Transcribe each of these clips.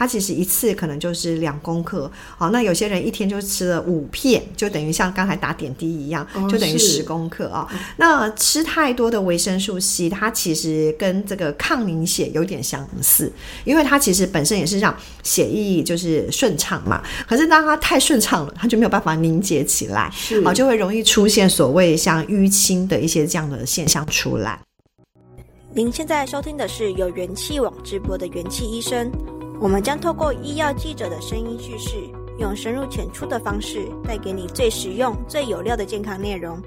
它其实一次可能就是两公克，好，那有些人一天就吃了五片，就等于像刚才打点滴一样，就等于十公克啊。哦、那吃太多的维生素 C，它其实跟这个抗凝血有点相似，因为它其实本身也是让血液就是顺畅嘛。可是当它太顺畅了，它就没有办法凝结起来，好，就会容易出现所谓像淤青的一些这样的现象出来。您现在收听的是由元气网直播的元气医生。我们将透过医药记者的声音叙事，用深入浅出的方式，带给你最实用、最有料的健康内容，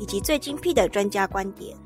以及最精辟的专家观点。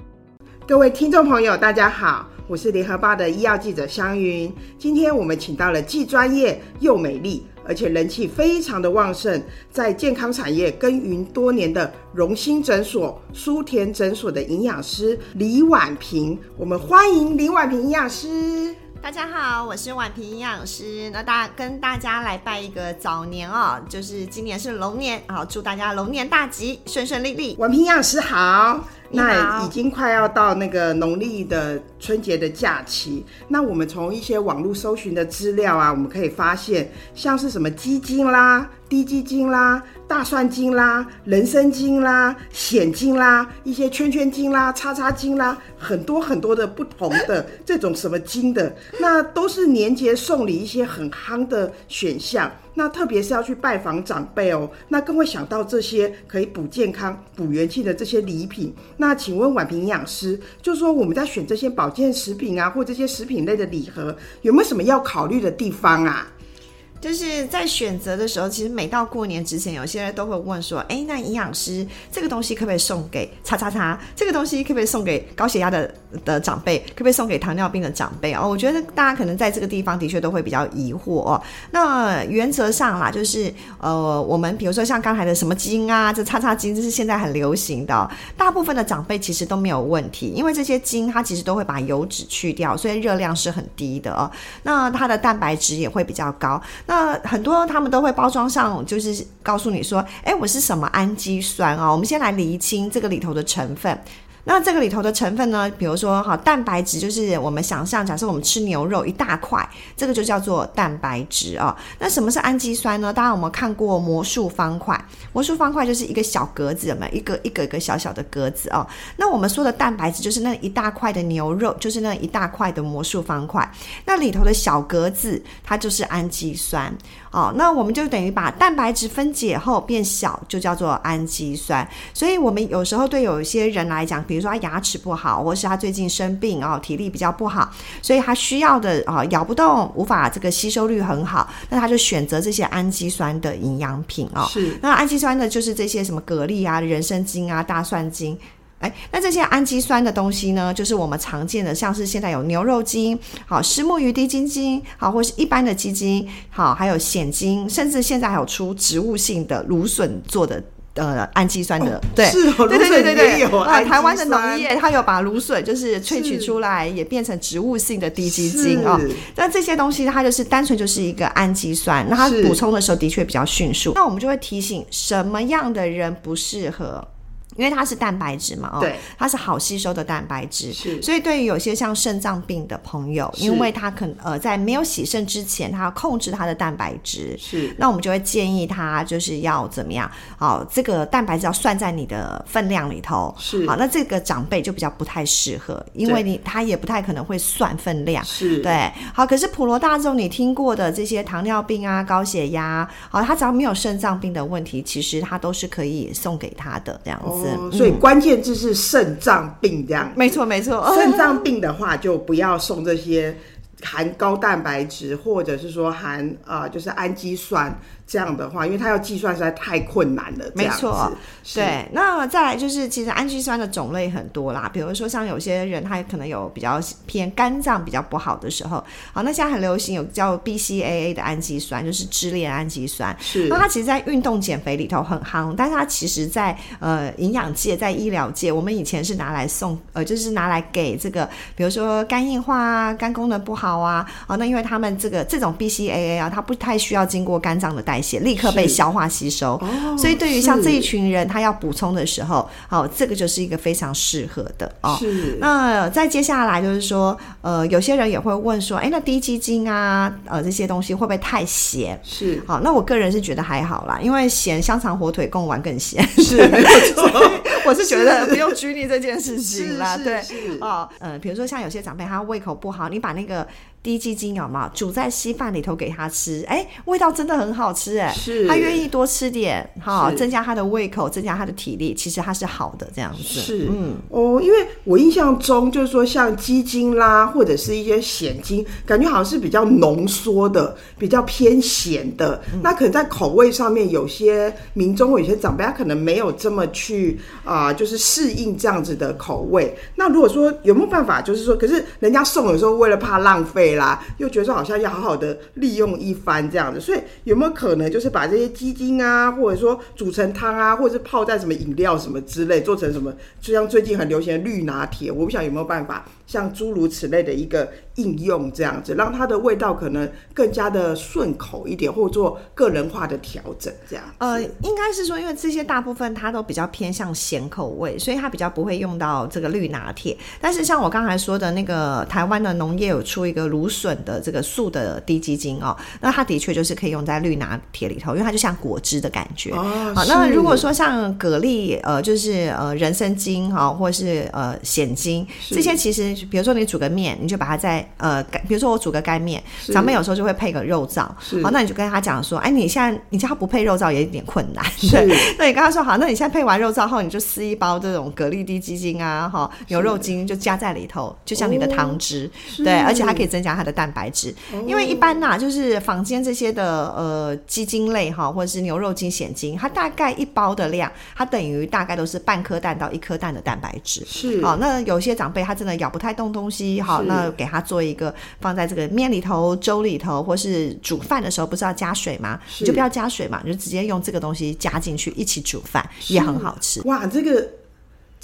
各位听众朋友，大家好，我是联合报的医药记者香云。今天我们请到了既专业又美丽，而且人气非常的旺盛，在健康产业耕耘多年的荣兴诊所舒田诊所的营养师李婉萍。我们欢迎李婉萍营养师。大家好，我是宛平营养师。那大跟大家来拜一个早年哦，就是今年是龙年，好，祝大家龙年大吉，顺顺利利。宛平营养师好。那已经快要到那个农历的春节的假期，那我们从一些网络搜寻的资料啊，我们可以发现，像是什么鸡精啦、低鸡精啦、大蒜精啦、人参精啦、鲜精啦、一些圈圈精啦、叉叉精啦，很多很多的不同的这种什么精的，那都是年节送礼一些很夯的选项。那特别是要去拜访长辈哦，那更会想到这些可以补健康、补元气的这些礼品。那请问婉平营养师，就说我们在选这些保健食品啊，或这些食品类的礼盒，有没有什么要考虑的地方啊？就是在选择的时候，其实每到过年之前，有些人都会问说：“哎，那营养师这个东西可不可以送给叉叉叉？这个东西可不可以送给高血压的的长辈？可不可以送给糖尿病的长辈？”哦，我觉得大家可能在这个地方的确都会比较疑惑哦。那原则上啦，就是呃，我们比如说像刚才的什么精啊，这叉叉精，这是现在很流行的，大部分的长辈其实都没有问题，因为这些精它其实都会把油脂去掉，所以热量是很低的哦。那它的蛋白质也会比较高。那那很多他们都会包装上，就是告诉你说，哎，我是什么氨基酸啊？我们先来厘清这个里头的成分。那这个里头的成分呢，比如说哈，蛋白质就是我们想象，假设我们吃牛肉一大块，这个就叫做蛋白质啊。那什么是氨基酸呢？大家有没有看过魔术方块？魔术方块就是一个小格子，有没有？一个一个一个小小的格子哦。那我们说的蛋白质就是那一大块的牛肉，就是那一大块的魔术方块。那里头的小格子，它就是氨基酸。哦，那我们就等于把蛋白质分解后变小，就叫做氨基酸。所以，我们有时候对有一些人来讲，比如说他牙齿不好，或是他最近生病哦，体力比较不好，所以他需要的啊咬不动，无法这个吸收率很好，那他就选择这些氨基酸的营养品啊。是，那氨基酸的就是这些什么蛤蜊啊、人参精啊、大蒜精。哎，那这些氨基酸的东西呢，就是我们常见的，像是现在有牛肉精，好，石目鱼低精精，好，或是一般的鸡精，好，还有蚬精，甚至现在还有出植物性的芦笋做的呃氨基酸的，哦、对，是哦，对对对对对，啊，台湾的农业它有把芦笋就是萃取出来，也变成植物性的滴鸡精哦。那这些东西它就是单纯就是一个氨基酸，那它补充的时候的确比较迅速。那我们就会提醒什么样的人不适合。因为它是蛋白质嘛，哦，对，它是好吸收的蛋白质，是，所以对于有些像肾脏病的朋友，因为他可能呃在没有洗肾之前，他要控制他的蛋白质，是，那我们就会建议他就是要怎么样，好，这个蛋白质要算在你的分量里头，是，好，那这个长辈就比较不太适合，因为你他也不太可能会算分量，是。对，好，可是普罗大众你听过的这些糖尿病啊、高血压，好，他只要没有肾脏病的问题，其实他都是可以送给他的这样子。哦所以关键字是肾脏病这样，没错没错。肾脏病的话，就不要送这些含高蛋白质或者是说含呃就是氨基酸这样的话，因为它要计算实在太困难了。没错，对。那再来就是，其实氨基酸的种类很多啦，比如说像有些人他可能有比较偏肝脏比较不好的时候，好，那现在很流行有叫 BCAA 的氨基酸，就是支链氨基酸。是。那它其实，在运动减肥里头很夯，但是它其实在呃营养界、在医疗界，我们以前是拿来送呃，就是拿来给这个，比如说肝硬化啊、肝功能不好啊，啊，那因为他们这个这种 BCAA 啊，它不太需要经过肝脏的代谢，立刻被消化吸收，哦、所以对于像这一群人，他要补充的时候，好，这个就是一个非常适合的哦。是。那再接下来就是说，呃，有些人也会问说，哎，那低基金啊，呃，这些东西会不会太咸？是。好，那我个人是觉得还好啦，因为咸香肠火腿贡丸更咸。是，没有 错。我是觉得不用拘泥这件事情啦。是对。是。哦，呃，比如说像有些长辈他胃口不好，你把那个。滴鸡精有没有煮在稀饭里头给他吃？哎、欸，味道真的很好吃哎！是，他愿意多吃点哈，增加他的胃口，增加他的体力，其实他是好的这样子。是，嗯，哦，因为我印象中就是说，像鸡精啦，或者是一些咸精，感觉好像是比较浓缩的，比较偏咸的。嗯、那可能在口味上面，有些民众或有些长辈，他可能没有这么去啊、呃，就是适应这样子的口味。那如果说有没有办法，就是说，可是人家送有时候，为了怕浪费。啦，又觉得说好像要好好的利用一番这样的，所以有没有可能就是把这些鸡精啊，或者说煮成汤啊，或者是泡在什么饮料什么之类，做成什么，就像最近很流行的绿拿铁，我不晓得有没有办法。像诸如此类的一个应用，这样子让它的味道可能更加的顺口一点，或做个人化的调整，这样。呃，应该是说，因为这些大部分它都比较偏向咸口味，所以它比较不会用到这个绿拿铁。但是像我刚才说的那个台湾的农业有出一个芦笋的这个素的低基精哦，那它的确就是可以用在绿拿铁里头，因为它就像果汁的感觉。哦，好，那如果说像蛤蜊，呃，就是呃人参精哈，或是呃蚬精，这些其实。比如说你煮个面，你就把它在呃，比如说我煮个干面，长辈有时候就会配个肉燥，好，那你就跟他讲说，哎，你现在你叫他不配肉燥也有点困难，对，那你跟他说好，那你现在配完肉燥后，你就撕一包这种蛤蜊滴鸡精啊，哈，牛肉精就加在里头，就像你的汤汁，对，而且它可以增加它的蛋白质，因为一般呐、啊，就是坊间这些的呃鸡精类哈，或者是牛肉精、鲜精，它大概一包的量，它等于大概都是半颗蛋到一颗蛋的蛋白质，是，好，那有些长辈他真的咬不太动东西，好，那给他做一个放在这个面里头、粥里头，或是煮饭的时候，不是要加水吗？你就不要加水嘛，你就直接用这个东西加进去一起煮饭，也很好吃。哇，这个。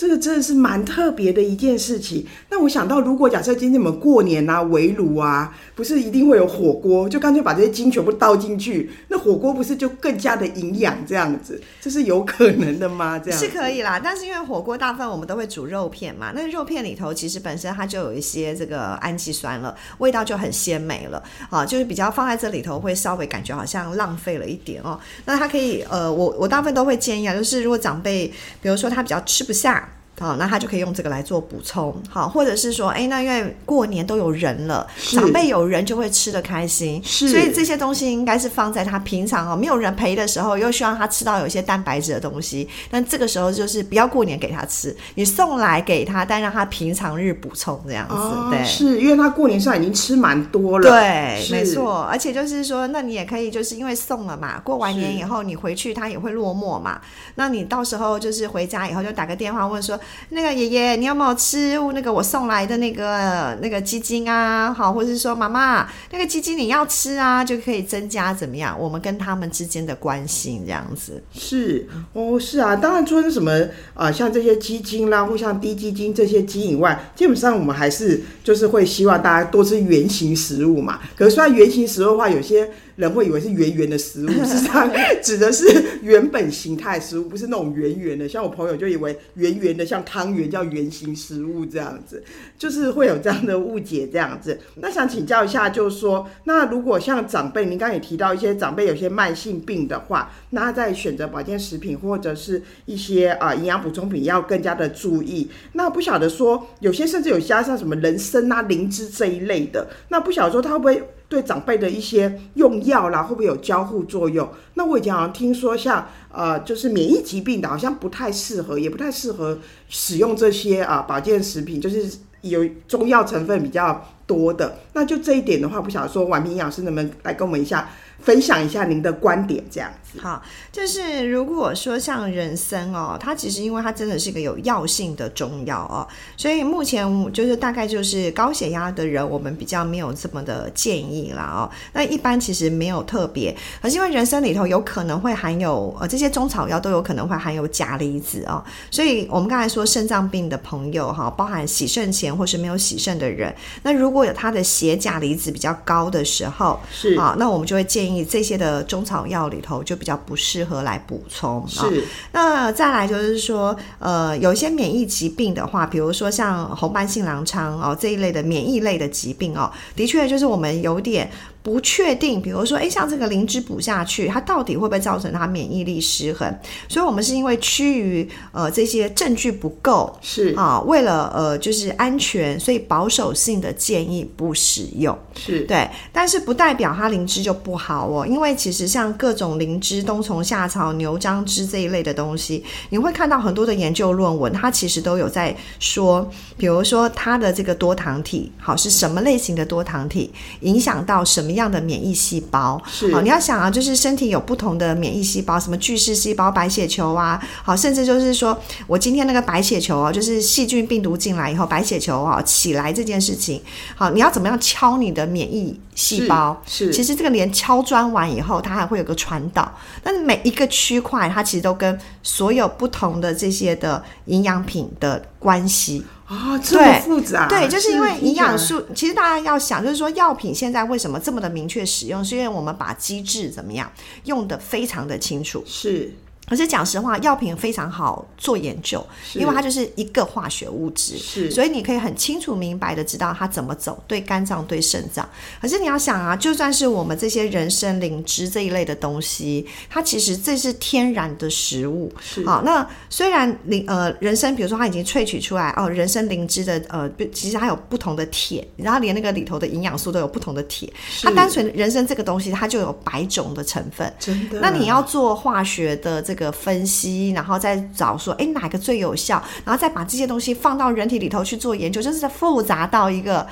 这个真的是蛮特别的一件事情。那我想到，如果假设今天我们过年啊，围炉啊，不是一定会有火锅，就干脆把这些精全部倒进去，那火锅不是就更加的营养？这样子，这是有可能的吗？这样是可以啦。但是因为火锅大部分我们都会煮肉片嘛，那肉片里头其实本身它就有一些这个氨基酸了，味道就很鲜美了啊，就是比较放在这里头会稍微感觉好像浪费了一点哦。那它可以呃，我我大部分都会建议啊，就是如果长辈，比如说他比较吃不下。好，那他就可以用这个来做补充，好，或者是说，哎，那因为过年都有人了，长辈有人就会吃的开心，是，所以这些东西应该是放在他平常哦没有人陪的时候，又希望他吃到有一些蛋白质的东西，但这个时候就是不要过年给他吃，你送来给他，但让他平常日补充这样子，哦、对，是因为他过年上已经吃蛮多了，对，没错，而且就是说，那你也可以就是因为送了嘛，过完年以后你回去他也会落寞嘛，那你到时候就是回家以后就打个电话问说。那个爷爷，你有没有吃那个我送来的那个那个鸡精啊？好，或者是说妈妈，那个鸡精你要吃啊，就可以增加怎么样？我们跟他们之间的关系这样子。是哦，是啊，当然除了什么啊、像这些鸡精啦，或像滴鸡精这些精以外，基本上我们还是就是会希望大家多吃原型食物嘛。可是虽然原型食物的话，有些。人会以为是圆圆的食物，实际上指的是原本形态食物，不是那种圆圆的。像我朋友就以为圆圆的像汤圆叫圆形食物这样子，就是会有这样的误解这样子。那想请教一下，就是说，那如果像长辈，您刚刚也提到一些长辈有些慢性病的话，那在选择保健食品或者是一些啊营养补充品要更加的注意。那不晓得说，有些甚至有加上什么人参啊、灵芝这一类的，那不晓得说它会不会？对长辈的一些用药啦，会不会有交互作用？那我以前好像听说像，呃，就是免疫疾病的，好像不太适合，也不太适合使用这些啊、保健食品，就是有中药成分比较多的。那就这一点的话，不晓得说婉平营养师能不能来跟我们一下分享一下您的观点，这样子。好，就是如果说像人参哦，它其实因为它真的是一个有药性的中药哦，所以目前就是大概就是高血压的人，我们比较没有这么的建议啦哦。那一般其实没有特别，可是因为人参里头有可能会含有呃这些中草药都有可能会含有钾离子哦，所以我们刚才说肾脏病的朋友哈，包含洗肾前或是没有洗肾的人，那如果有他的血钾离子比较高的时候，是啊，那我们就会建议。这些的中草药里头就比较不适合来补充。是，哦，那再来就是说，呃，有一些免疫疾病的话，比如说像红斑性狼疮哦这一类的免疫类的疾病哦，的确就是我们有点。不确定，比如说，哎，像这个灵芝补下去，它到底会不会造成它免疫力失衡？所以，我们是因为趋于呃这些证据不够，是啊，为了呃就是安全，所以保守性的建议不使用，是对。但是不代表它灵芝就不好哦，因为其实像各种灵芝、冬虫夏草、牛樟芝这一类的东西，你会看到很多的研究论文，它其实都有在说，比如说它的这个多糖体，好是什么类型的多糖体，影响到什么。一样的免疫细胞是好，你要想啊，就是身体有不同的免疫细胞，什么巨噬细胞、白血球啊，好，甚至就是说我今天那个白血球啊，就是细菌病毒进来以后，白血球啊起来这件事情，好，你要怎么样敲你的免疫细胞？是，是其实这个连敲砖完以后，它还会有个传导，但是每一个区块，它其实都跟所有不同的这些的营养品的关系。啊、哦，这么复杂？对，就是因为营养素。其实大家要想，就是说药品现在为什么这么的明确使用，是因为我们把机制怎么样用的非常的清楚。是。可是讲实话，药品非常好做研究，因为它就是一个化学物质，是，所以你可以很清楚明白的知道它怎么走，对肝脏、对肾脏。可是你要想啊，就算是我们这些人参、灵芝这一类的东西，它其实这是天然的食物，是啊。那虽然灵呃人参，比如说它已经萃取出来哦，人参灵芝的呃，其实它有不同的铁，然后连那个里头的营养素都有不同的铁。它单纯人参这个东西，它就有百种的成分，真的。那你要做化学的这个。分析，然后再找说，哎，哪个最有效，然后再把这些东西放到人体里头去做研究，就是复杂到一个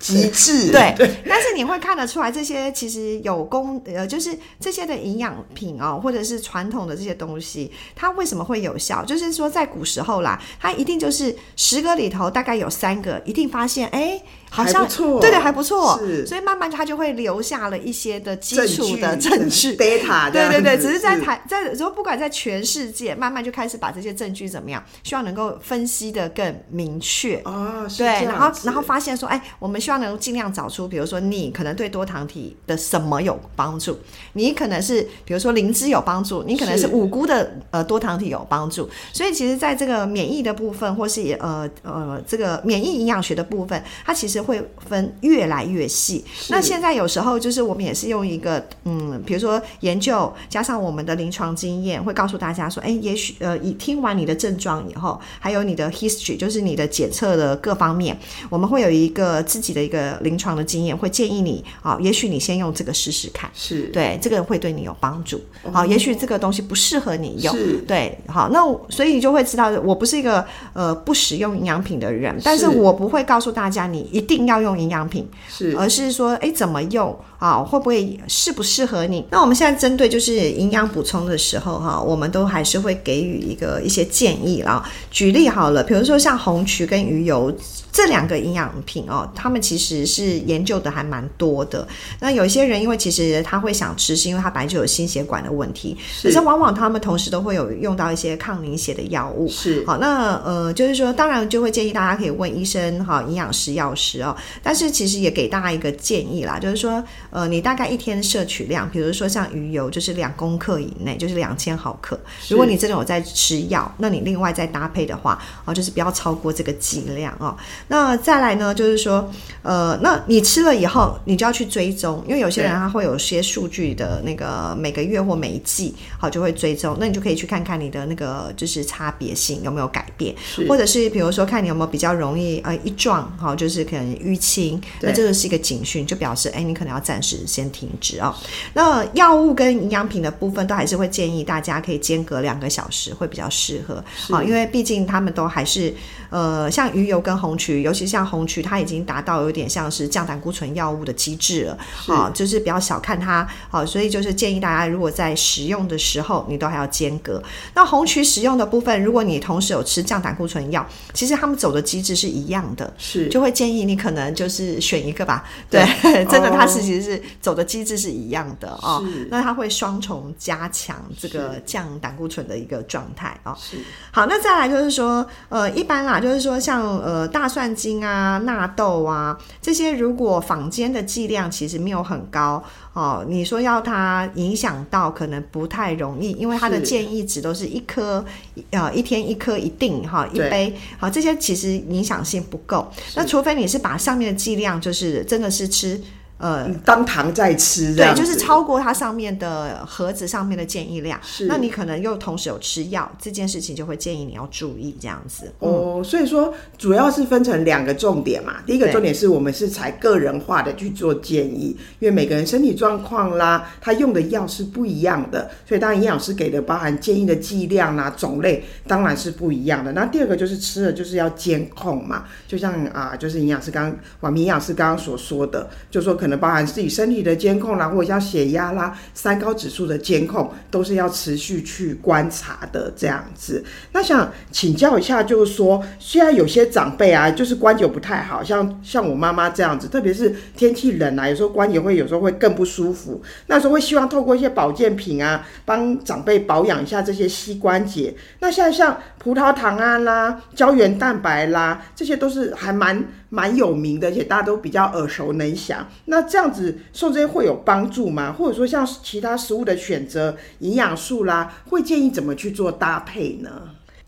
极致。对，对，但是你会看得出来，这些其实有功，呃，就是这些的营养品哦，或者是传统的这些东西，它为什么会有效？就是说，在古时候啦，它一定就是十个里头大概有三个，一定发现，哎。好像不错，对对，还不错，是，所以慢慢他就会留下了一些的基础的证据，data，对对对，只是在台在说，不管在全世界，慢慢就开始把这些证据怎么样，希望能够分析的更明确。哦，对，然后然后发现说，哎，我们希望能够尽量找出，比如说你可能对多糖体的什么有帮助，你可能是比如说灵芝有帮助，你可能是。五菇的呃多糖体有帮助，所以其实在这个免疫的部分，或是呃呃这个免疫营养学的部分，它其实。会分越来越细。那现在有时候就是我们也是用一个嗯，比如说研究加上我们的临床经验，会告诉大家说，哎，也许呃，以听完你的症状以后，还有你的 history，就是你的检测的各方面，我们会有一个自己的一个临床的经验，会建议你啊、哦，也许你先用这个试试看，是对这个会对你有帮助。好、哦，也许这个东西不适合你用，对，好，那所以你就会知道，我不是一个呃不使用营养品的人，但是我不会告诉大家你一定。要用营养品，是，而是说，哎，怎么用啊？会不会适不适合你？那我们现在针对就是营养补充的时候，哈，我们都还是会给予一个一些建议啦。举例好了，比如说像红曲跟鱼油。这两个营养品哦，他们其实是研究的还蛮多的。那有一些人因为其实他会想吃，是因为他本来就有心血管的问题，可是往往他们同时都会有用到一些抗凝血的药物。是好，那呃，就是说，当然就会建议大家可以问医生哈，营养师、药师哦。但是其实也给大家一个建议啦，就是说，呃，你大概一天摄取量，比如说像鱼油，就是两公克以内，就是两千毫克。如果你真的有在吃药，那你另外再搭配的话，哦，就是不要超过这个剂量哦。那再来呢，就是说，呃，那你吃了以后，你就要去追踪，因为有些人他会有些数据的那个每个月或每一季，好就会追踪，那你就可以去看看你的那个就是差别性有没有改变，或者是比如说看你有没有比较容易呃一撞，好就是可能淤青，那这个是一个警讯，就表示哎你可能要暂时先停止哦。那药物跟营养品的部分都还是会建议大家可以间隔两个小时会比较适合，好，因为毕竟他们都还是呃像鱼油跟红曲。曲，尤其像红曲，它已经达到有点像是降胆固醇药物的机制了啊，就是不要小看它啊。所以就是建议大家，如果在使用的时候，你都还要间隔。那红曲使用的部分，如果你同时有吃降胆固醇药，其实他们走的机制是一样的，是就会建议你可能就是选一个吧。对，对 真的，它是其实是走的机制是一样的哦。那它会双重加强这个降胆固醇的一个状态啊。是，好，那再来就是说，呃，一般啦，就是说像呃大蒜精啊、纳豆啊这些，如果坊间的剂量其实没有很高哦，你说要它影响到，可能不太容易，因为它的建议值都是一颗，呃，一天一颗一定哈，一杯，好，这些其实影响性不够。那除非你是把上面的剂量，就是真的是吃。呃，当糖在吃，对，就是超过它上面的盒子上面的建议量，是，那你可能又同时有吃药，这件事情就会建议你要注意这样子。哦、嗯，所以说主要是分成两个重点嘛，第一个重点是我们是采个人化的去做建议，因为每个人身体状况啦，他用的药是不一样的，所以当然营养师给的包含建议的剂量啦、种类，当然是不一样的。那第二个就是吃了就是要监控嘛，就像啊，就是营养师刚我们营养师刚刚所说的，就说可能。可能包含自己身体的监控啦，或者像血压啦、三高指数的监控，都是要持续去观察的这样子。那想请教一下，就是说，现在有些长辈啊，就是关节不太好，像像我妈妈这样子，特别是天气冷啊，有时候关节会有时候会更不舒服。那时候会希望透过一些保健品啊，帮长辈保养一下这些膝关节。那现在像葡萄糖胺啦、胶原蛋白啦，这些都是还蛮蛮有名的，而且大家都比较耳熟能详。那这样子送这些会有帮助吗？或者说像其他食物的选择、营养素啦，会建议怎么去做搭配呢？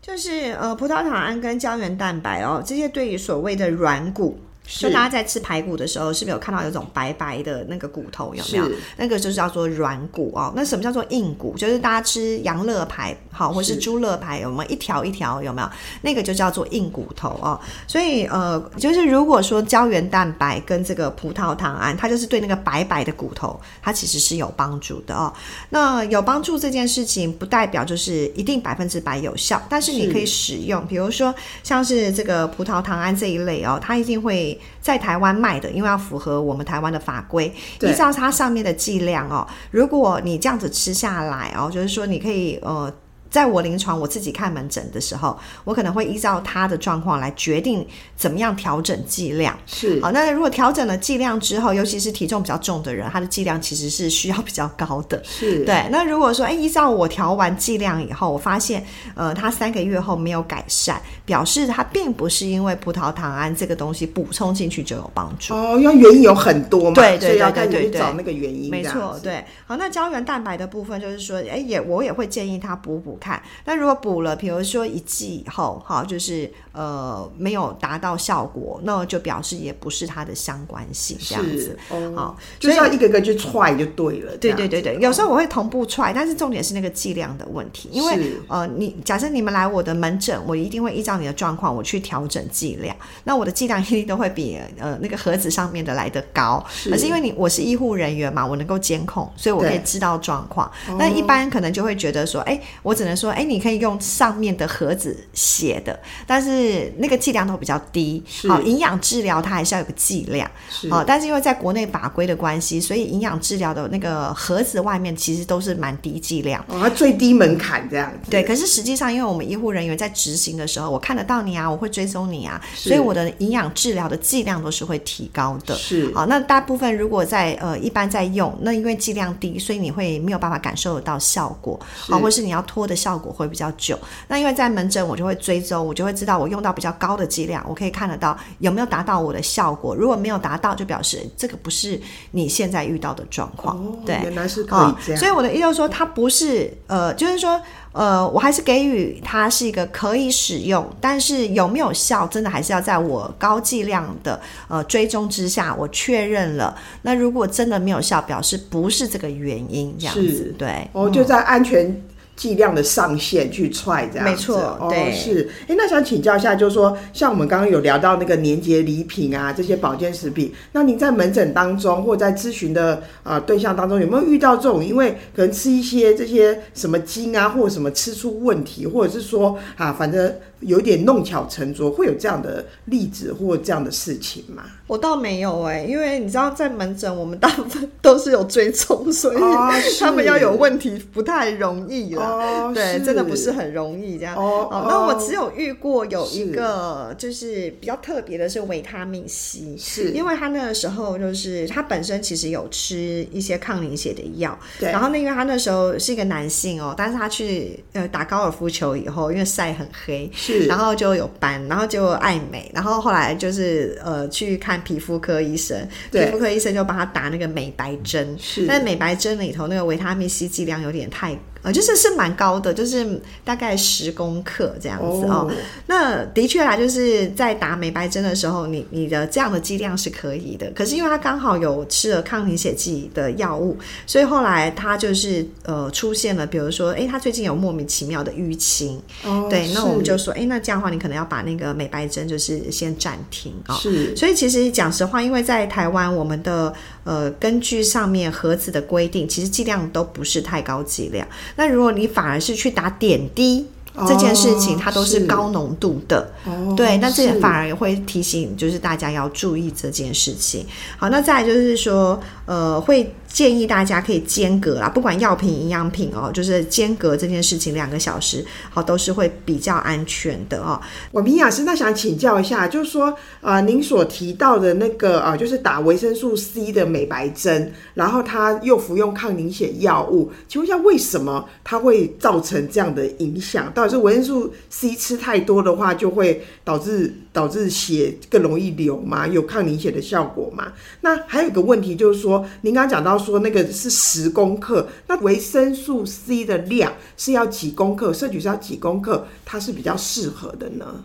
就是呃，葡萄糖胺跟胶原蛋白哦，这些对于所谓的软骨。所以大家在吃排骨的时候，是不是有看到有种白白的那个骨头？有没有？那个就是叫做软骨哦。那什么叫做硬骨？就是大家吃羊肋排，好，或是猪肋排，有没有一条一条？有没有？那个就叫做硬骨头哦。所以呃，就是如果说胶原蛋白跟这个葡萄糖胺，它就是对那个白白的骨头，它其实是有帮助的哦。那有帮助这件事情，不代表就是一定百分之百有效，但是你可以使用，比如说像是这个葡萄糖胺这一类哦，它一定会。在台湾卖的，因为要符合我们台湾的法规，依照它上面的剂量哦，如果你这样子吃下来哦，就是说你可以呃。在我临床我自己看门诊的时候，我可能会依照他的状况来决定怎么样调整剂量。是好，那如果调整了剂量之后，尤其是体重比较重的人，他的剂量其实是需要比较高的。是对。那如果说，哎，依照我调完剂量以后，我发现，呃，他三个月后没有改善，表示他并不是因为葡萄糖胺这个东西补充进去就有帮助。哦，因为原因有很多嘛，对对对对对，所以要去找那个原因。没错，对。好，那胶原蛋白的部分就是说，哎，也我也会建议他补补。看，那如果补了，比如说一剂以后，哈，就是呃没有达到效果，那就表示也不是它的相关性这样子，哦，好，就是要一个个去踹就对了。对对对对，有时候我会同步踹，但是重点是那个剂量的问题，因为呃，你假设你们来我的门诊，我一定会依照你的状况，我去调整剂量，那我的剂量一定都会比呃那个盒子上面的来的高，可是因为你我是医护人员嘛，我能够监控，所以我可以知道状况。那一般可能就会觉得说，哎，我只能说，哎，你可以用。上面的盒子写的，但是那个剂量都比较低。好，营养治疗它还是要有个剂量。好，但是因为在国内法规的关系，所以营养治疗的那个盒子外面其实都是蛮低剂量。哦，它最低门槛这样子。对，可是实际上，因为我们医护人员在执行的时候，我看得到你啊，我会追踪你啊，所以我的营养治疗的剂量都是会提高的。是。好，那大部分如果在呃一般在用，那因为剂量低，所以你会没有办法感受得到效果。好，或是你要拖的效果会比较久。那因为在门诊，我就会追踪，我就会知道我用到比较高的剂量，我可以看得到有没有达到我的效果。如果没有达到，就表示这个不是你现在遇到的状况。哦，对，原来是可以这样。哦，所以我的意思说，它不是呃，就是说呃，我还是给予它是一个可以使用，但是有没有效，真的还是要在我高剂量的呃追踪之下，我确认了。那如果真的没有效，表示不是这个原因，这样子对。哦，就在安全。嗯剂量的上限去踹这样子，没错，对，哦、是。哎，那想请教一下，就是说，像我们刚刚有聊到那个年节礼品啊，这些保健食品，那您在门诊当中或在咨询的啊、呃、对象当中，有没有遇到这种，因为可能吃一些这些什么精啊，或者什么吃出问题，或者是说啊，反正。有点弄巧成拙，会有这样的例子或这样的事情吗？我倒没有哎、欸，因为你知道，在门诊我们大部分都是有追踪，所以 他们要有问题不太容易了。哦、对，真的不是很容易这样。哦，哦那我只有遇过有一个，就是比较特别的是维他命 C，是因为他那个时候就是他本身其实有吃一些抗凝血的药，对。然后那因为他那时候是一个男性哦，但是他去呃打高尔夫球以后，因为晒很黑，是，然后就有斑，然后就爱美，然后后来就是呃去看。皮肤科医生，皮肤科医生就帮他打那个美白针，是，但美白针里头那个维他命 C 剂量有点太。呃，就是是蛮高的，就是大概十公克这样子哦。Oh. 那的确啦，就是在打美白针的时候，你你的这样的剂量是可以的。可是因为他刚好有吃了抗凝血剂的药物，所以后来他就是呃出现了，比如说，哎，他最近有莫名其妙的淤青。哦。Oh, 对，那我们就说，哎，那这样的话，你可能要把那个美白针就是先暂停啊。哦、是。所以其实讲实话，因为在台湾，我们的呃根据上面盒子的规定，其实剂量都不是太高剂量。那如果你反而是去打点滴，哦、这件事情，它都是高浓度的，哦、对，那这也反而会提醒，就是大家要注意这件事情。好，那再来就是说，呃，会。建议大家可以间隔啦，不管药品、营养品哦，就是间隔这件事情两个小时，好，都是会比较安全的哦。我们营养师那想请教一下，就是说，呃，您所提到的那个啊、就是打维生素 C 的美白针，然后他又服用抗凝血药物，请问一下，为什么它会造成这样的影响？到底是维生素 C 吃太多的话，就会导致导致血更容易流吗？有抗凝血的效果吗？那还有一个问题就是说，您刚刚讲到。说那个是十公克，那维生素 C 的量是要几公克？摄取是要几公克？它是比较适合的呢？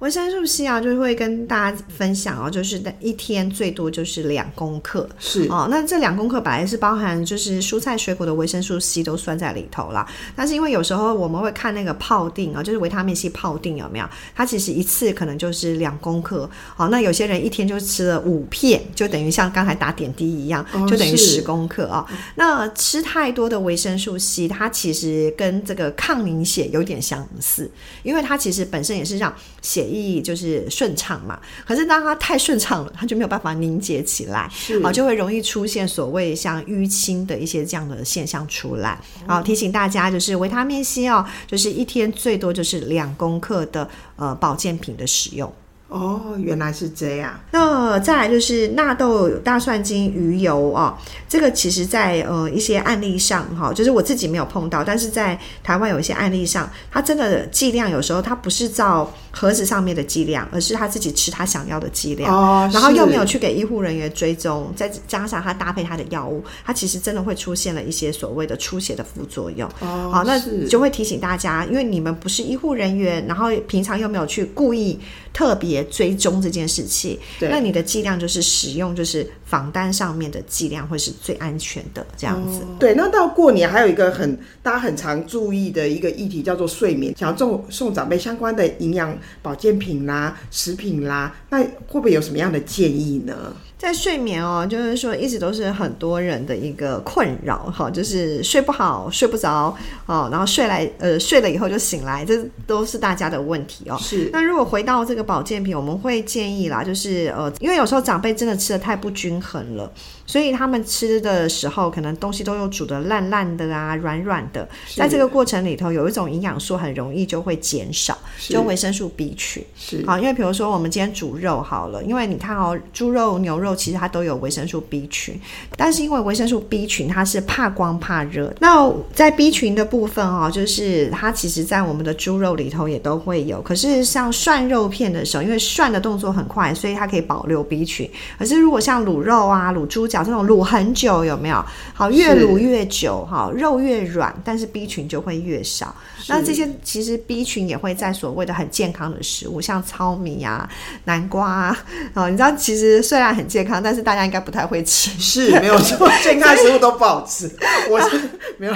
维生素 C 啊，就会跟大家分享哦，就是一天最多就是两公克，是哦。那这两公克本来是包含就是蔬菜水果的维生素 C 都算在里头啦。但是因为有时候我们会看那个泡定啊，就是维他命 C 泡定有没有？它其实一次可能就是两公克，哦。那有些人一天就吃了五片，就等于像刚才打点滴一样，就等于十公克啊。哦，那吃太多的维生素 C，它其实跟这个抗凝血有点相似，因为它其实本身也是让血。意就是顺畅嘛，可是当它太顺畅了，它就没有办法凝结起来，是啊，就会容易出现所谓像淤青的一些这样的现象出来。好，提醒大家就是维他命 C 哦，就是一天最多就是两公克的呃保健品的使用。哦，原来是这样。那再来就是纳豆、大蒜精、鱼油、哦，这个其实在呃一些案例上哈，就是我自己没有碰到，但是在台湾有一些案例上，它真的剂量有时候它不是照盒子上面的剂量，而是他自己吃他想要的剂量，哦、然后又没有去给医护人员追踪，再加上他搭配他的药物，他其实真的会出现了一些所谓的出血的副作用。哦，好，那就会提醒大家，因为你们不是医护人员，然后平常又没有去故意。特别追踪这件事情，那你的剂量就是使用就是房单上面的剂量会是最安全的这样子。哦、对，那到过年还有一个很大家很常注意的一个议题叫做睡眠，想要送送长辈相关的营养保健品啦、食品啦，那会不会有什么样的建议呢？在睡眠哦，就是说一直都是很多人的一个困扰哈，就是睡不好、睡不着哦，然后睡来呃睡了以后就醒来，这都是大家的问题哦。是。那如果回到这个保健品，我们会建议啦，就是呃，因为有时候长辈真的吃的太不均衡了。所以他们吃的时候，可能东西都有煮的烂烂的啊，软软的。在这个过程里头，有一种营养素很容易就会减少，就维生素 B 群。是好，因为比如说我们今天煮肉好了，因为你看哦，猪肉、牛肉其实它都有维生素 B 群，但是因为维生素 B 群它是怕光怕热。那在 B 群的部分哦，就是它其实在我们的猪肉里头也都会有。可是像涮肉片的时候，因为涮的动作很快，所以它可以保留 B 群。可是如果像卤肉啊、卤猪脚，这种卤很久有没有？好，越卤越久，哈，肉越软，但是 B 群就会越少。那这些其实 B 群也会在所谓的很健康的食物，像糙米啊、南瓜啊，哦，你知道，其实虽然很健康，但是大家应该不太会吃，是没有错，健康食物都不好吃。我 是没有，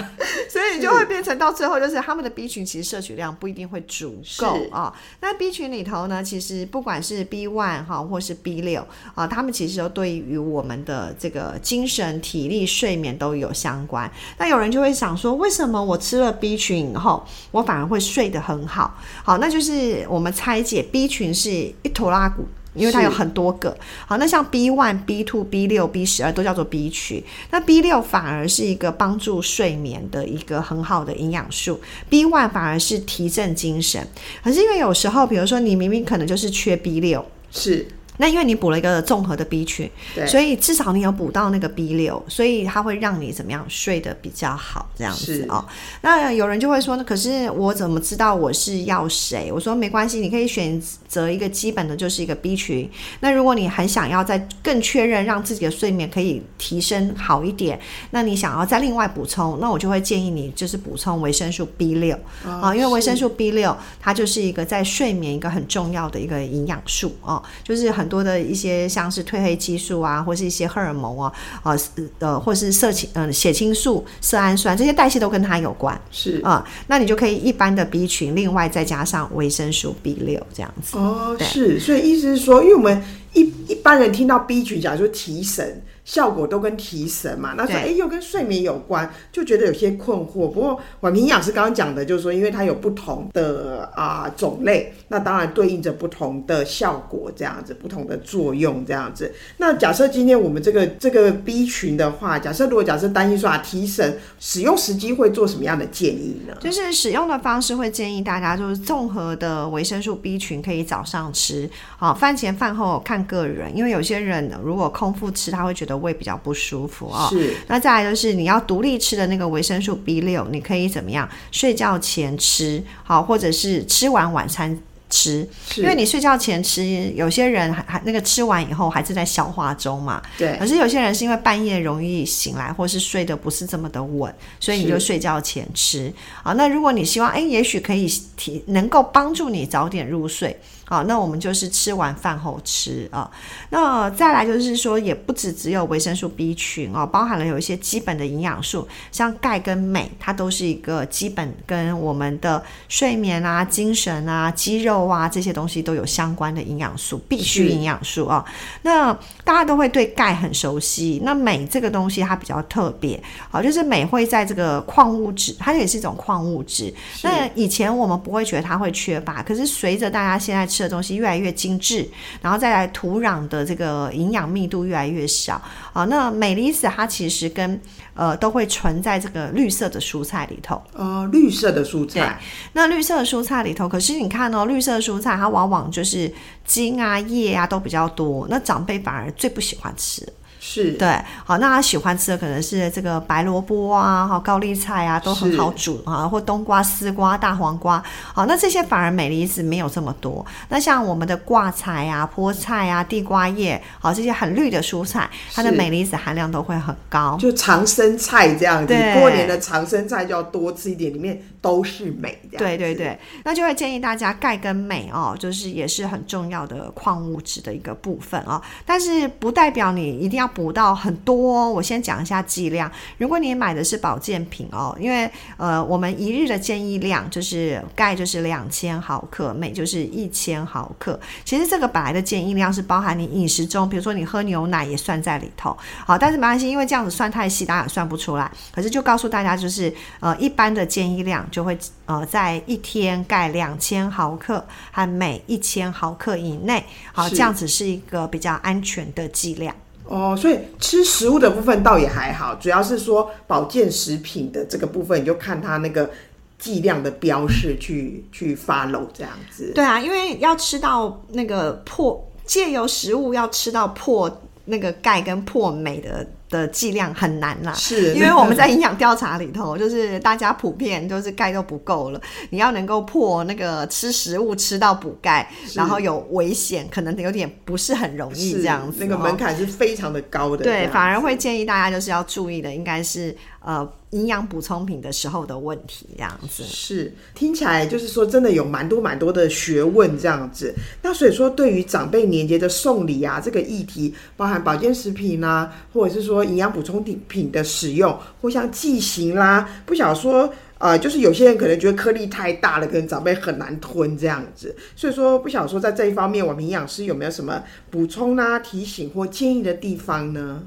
所以你就会变成到最后，就是他们的 B 群其实摄取量不一定会足够啊。那 B 群里头呢，其实不管是 B one 哈，或是 B 六啊，他们其实都对于我们的这个精神、体力、睡眠都有相关。那有人就会想说，为什么我吃了 B 群以后，我反而会睡得很好？好，那就是我们拆解 B 群是一头拉骨。因为它有很多个，好，那像 B one、B two、B 六、B 十二都叫做 B 群，那 B 六反而是一个帮助睡眠的一个很好的营养素，B one 反而是提振精神。可是因为有时候，比如说你明明可能就是缺 B 六，是。那因为你补了一个综合的 B 群，所以至少你有补到那个 B 六，所以它会让你怎么样睡得比较好，这样子哦。那有人就会说，呢可是我怎么知道我是要谁？我说没关系，你可以选择一个基本的，就是一个 B 群。那如果你很想要再更确认，让自己的睡眠可以提升好一点，那你想要再另外补充，那我就会建议你就是补充维生素 B 六啊，因为维生素 B 六它就是一个在睡眠一个很重要的一个营养素哦，就是很。多的一些像是褪黑激素啊，或是一些荷尔蒙啊，呃呃，或是色情呃血清素、色氨酸这些代谢都跟它有关，是啊、呃，那你就可以一般的 B 群，另外再加上维生素 B 六这样子。哦，是，所以意思是说，因为我们一一般人听到 B 群，假如说提神。效果都跟提神嘛，那说哎又跟睡眠有关，就觉得有些困惑。不过婉平营养师刚刚讲的，就是说，因为它有不同的啊、呃、种类，那当然对应着不同的效果，这样子，不同的作用，这样子。那假设今天我们这个这个 B 群的话，假设如果假设担心说啊提神，使用时机会做什么样的建议呢？就是使用的方式会建议大家就是综合的维生素 B 群可以早上吃，好饭前饭后看个人，因为有些人如果空腹吃，他会觉得。胃比较不舒服哦。是，那再来就是你要独立吃的那个维生素 B 六，你可以怎么样？睡觉前吃，好，或者是吃完晚餐吃。因为你睡觉前吃，有些人还还那个吃完以后还是在消化中嘛。对。可是有些人是因为半夜容易醒来，或是睡得不是这么的稳，所以你就睡觉前吃。啊，那如果你希望，哎，也许可以提能够帮助你早点入睡。好，那我们就是吃完饭后吃啊。那再来就是说，也不止只有维生素 B 群哦，包含了有一些基本的营养素，像钙跟镁，它都是一个基本跟我们的睡眠啊、精神啊、肌肉啊这些东西都有相关的营养素，必需营养素啊。那大家都会对钙很熟悉，那镁这个东西它比较特别，好，就是镁会在这个矿物质，它也是一种矿物质。那以前我们不会觉得它会缺乏，可是随着大家现在吃的东西越来越精致，然后再来土壤的这个营养密度越来越少啊。那镁离子它其实跟呃都会存在这个绿色的蔬菜里头。呃，绿色的蔬菜。那绿色的蔬菜里头，可是你看哦，绿色的蔬菜它往往就是茎啊、叶啊都比较多，那长辈反而最不喜欢吃。是对，好，那他喜欢吃的可能是这个白萝卜啊，哈高丽菜啊，都很好煮啊，或冬瓜、丝瓜、大黄瓜，好，那这些反而镁离子没有这么多。那像我们的挂菜啊、菠菜啊、地瓜叶，好，这些很绿的蔬菜，它的镁离子含量都会很高。就长生菜这样子，过年的长生菜就要多吃一点，里面都是镁。对对对，那就会建议大家钙跟镁哦，就是也是很重要的矿物质的一个部分哦。但是不代表你一定要。补到很多哦，我先讲一下剂量。如果你买的是保健品哦，因为呃，我们一日的建议量就是钙就是两千毫克，镁就是一千毫克。其实这个本来的建议量是包含你饮食中，比如说你喝牛奶也算在里头。好，但是没关系，因为这样子算太细，大家也算不出来。可是就告诉大家，就是呃，一般的建议量就会呃，在一天钙两千毫克和镁一千毫克以内。好，这样子是一个比较安全的剂量。哦，所以吃食物的部分倒也还好，主要是说保健食品的这个部分，你就看它那个剂量的标示去去 follow 这样子。对啊，因为要吃到那个破，借由食物要吃到破那个钙跟破镁的。的剂量很难啦，是因为我们在营养调查里头，就是大家普遍就是钙都不够了，你要能够破那个吃食物吃到补钙，然后有危险，可能有点不是很容易这样子，那个门槛是非常的高的。对，反而会建议大家就是要注意的，应该是呃营养补充品的时候的问题这样子。是听起来就是说真的有蛮多蛮多的学问这样子。那所以说对于长辈年节的送礼啊这个议题，包含保健食品啊，或者是说。营养补充品的使用，或像剂型啦，不想说呃，就是有些人可能觉得颗粒太大了，可能长辈很难吞这样子。所以说，不想说在这一方面，我们营养师有没有什么补充啊、提醒或建议的地方呢？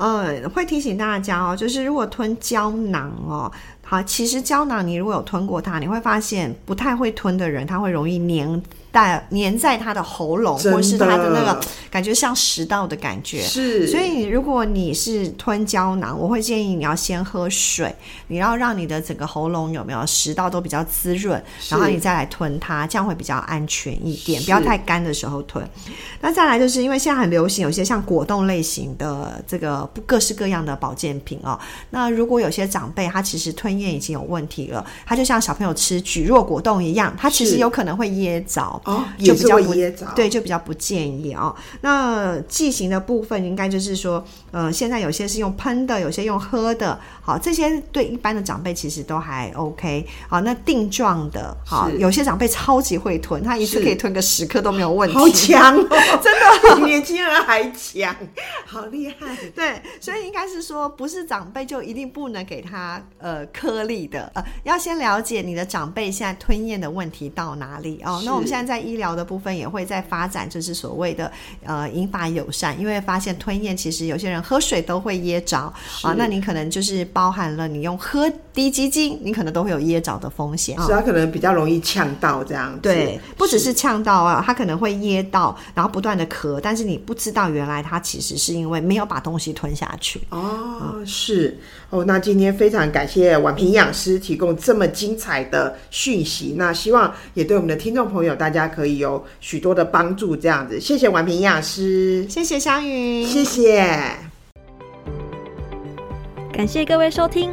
呃，会提醒大家哦，就是如果吞胶囊哦。好，其实胶囊你如果有吞过它，你会发现不太会吞的人，他会容易黏在黏在他的喉咙，或是他的那个感觉像食道的感觉。是，所以如果你是吞胶囊，我会建议你要先喝水，你要让你的整个喉咙有没有食道都比较滋润，然后你再来吞它，这样会比较安全一点，不要太干的时候吞。那再来就是因为现在很流行有些像果冻类型的这个各式各样的保健品哦，那如果有些长辈他其实吞咽已经有问题了，他就像小朋友吃蒟蒻果冻一样，他其实有可能会噎着，哦，就比较不噎着，对，就比较不建议哦。那剂型的部分应该就是说，呃，现在有些是用喷的，有些用喝的，好，这些对一般的长辈其实都还 OK。好，那定状的，好，有些长辈超级会吞，他一次可以吞个十颗都没有问题，好强哦，真的。比年轻人还强，好厉害。对，所以应该是说，不是长辈就一定不能给他呃颗粒的，呃，要先了解你的长辈现在吞咽的问题到哪里哦。那我们现在在医疗的部分也会在发展，就是所谓的呃引发友善，因为发现吞咽其实有些人喝水都会噎着啊，哦，那你可能就是包含了你用喝滴鸡精，你可能都会有噎着的风险，是它可能比较容易呛到这样子。对，不只是呛到啊，它可能会噎到，然后不断的咳，但是你不知道原来它其实是因为没有把东西吞下去。哦，嗯，是哦，那今天非常感谢婉平营养师提供这么精彩的讯息，那希望也对我们的听众朋友大家可以有许多的帮助。这样子，谢谢婉平营养师，谢谢香云，谢谢，感谢各位收听。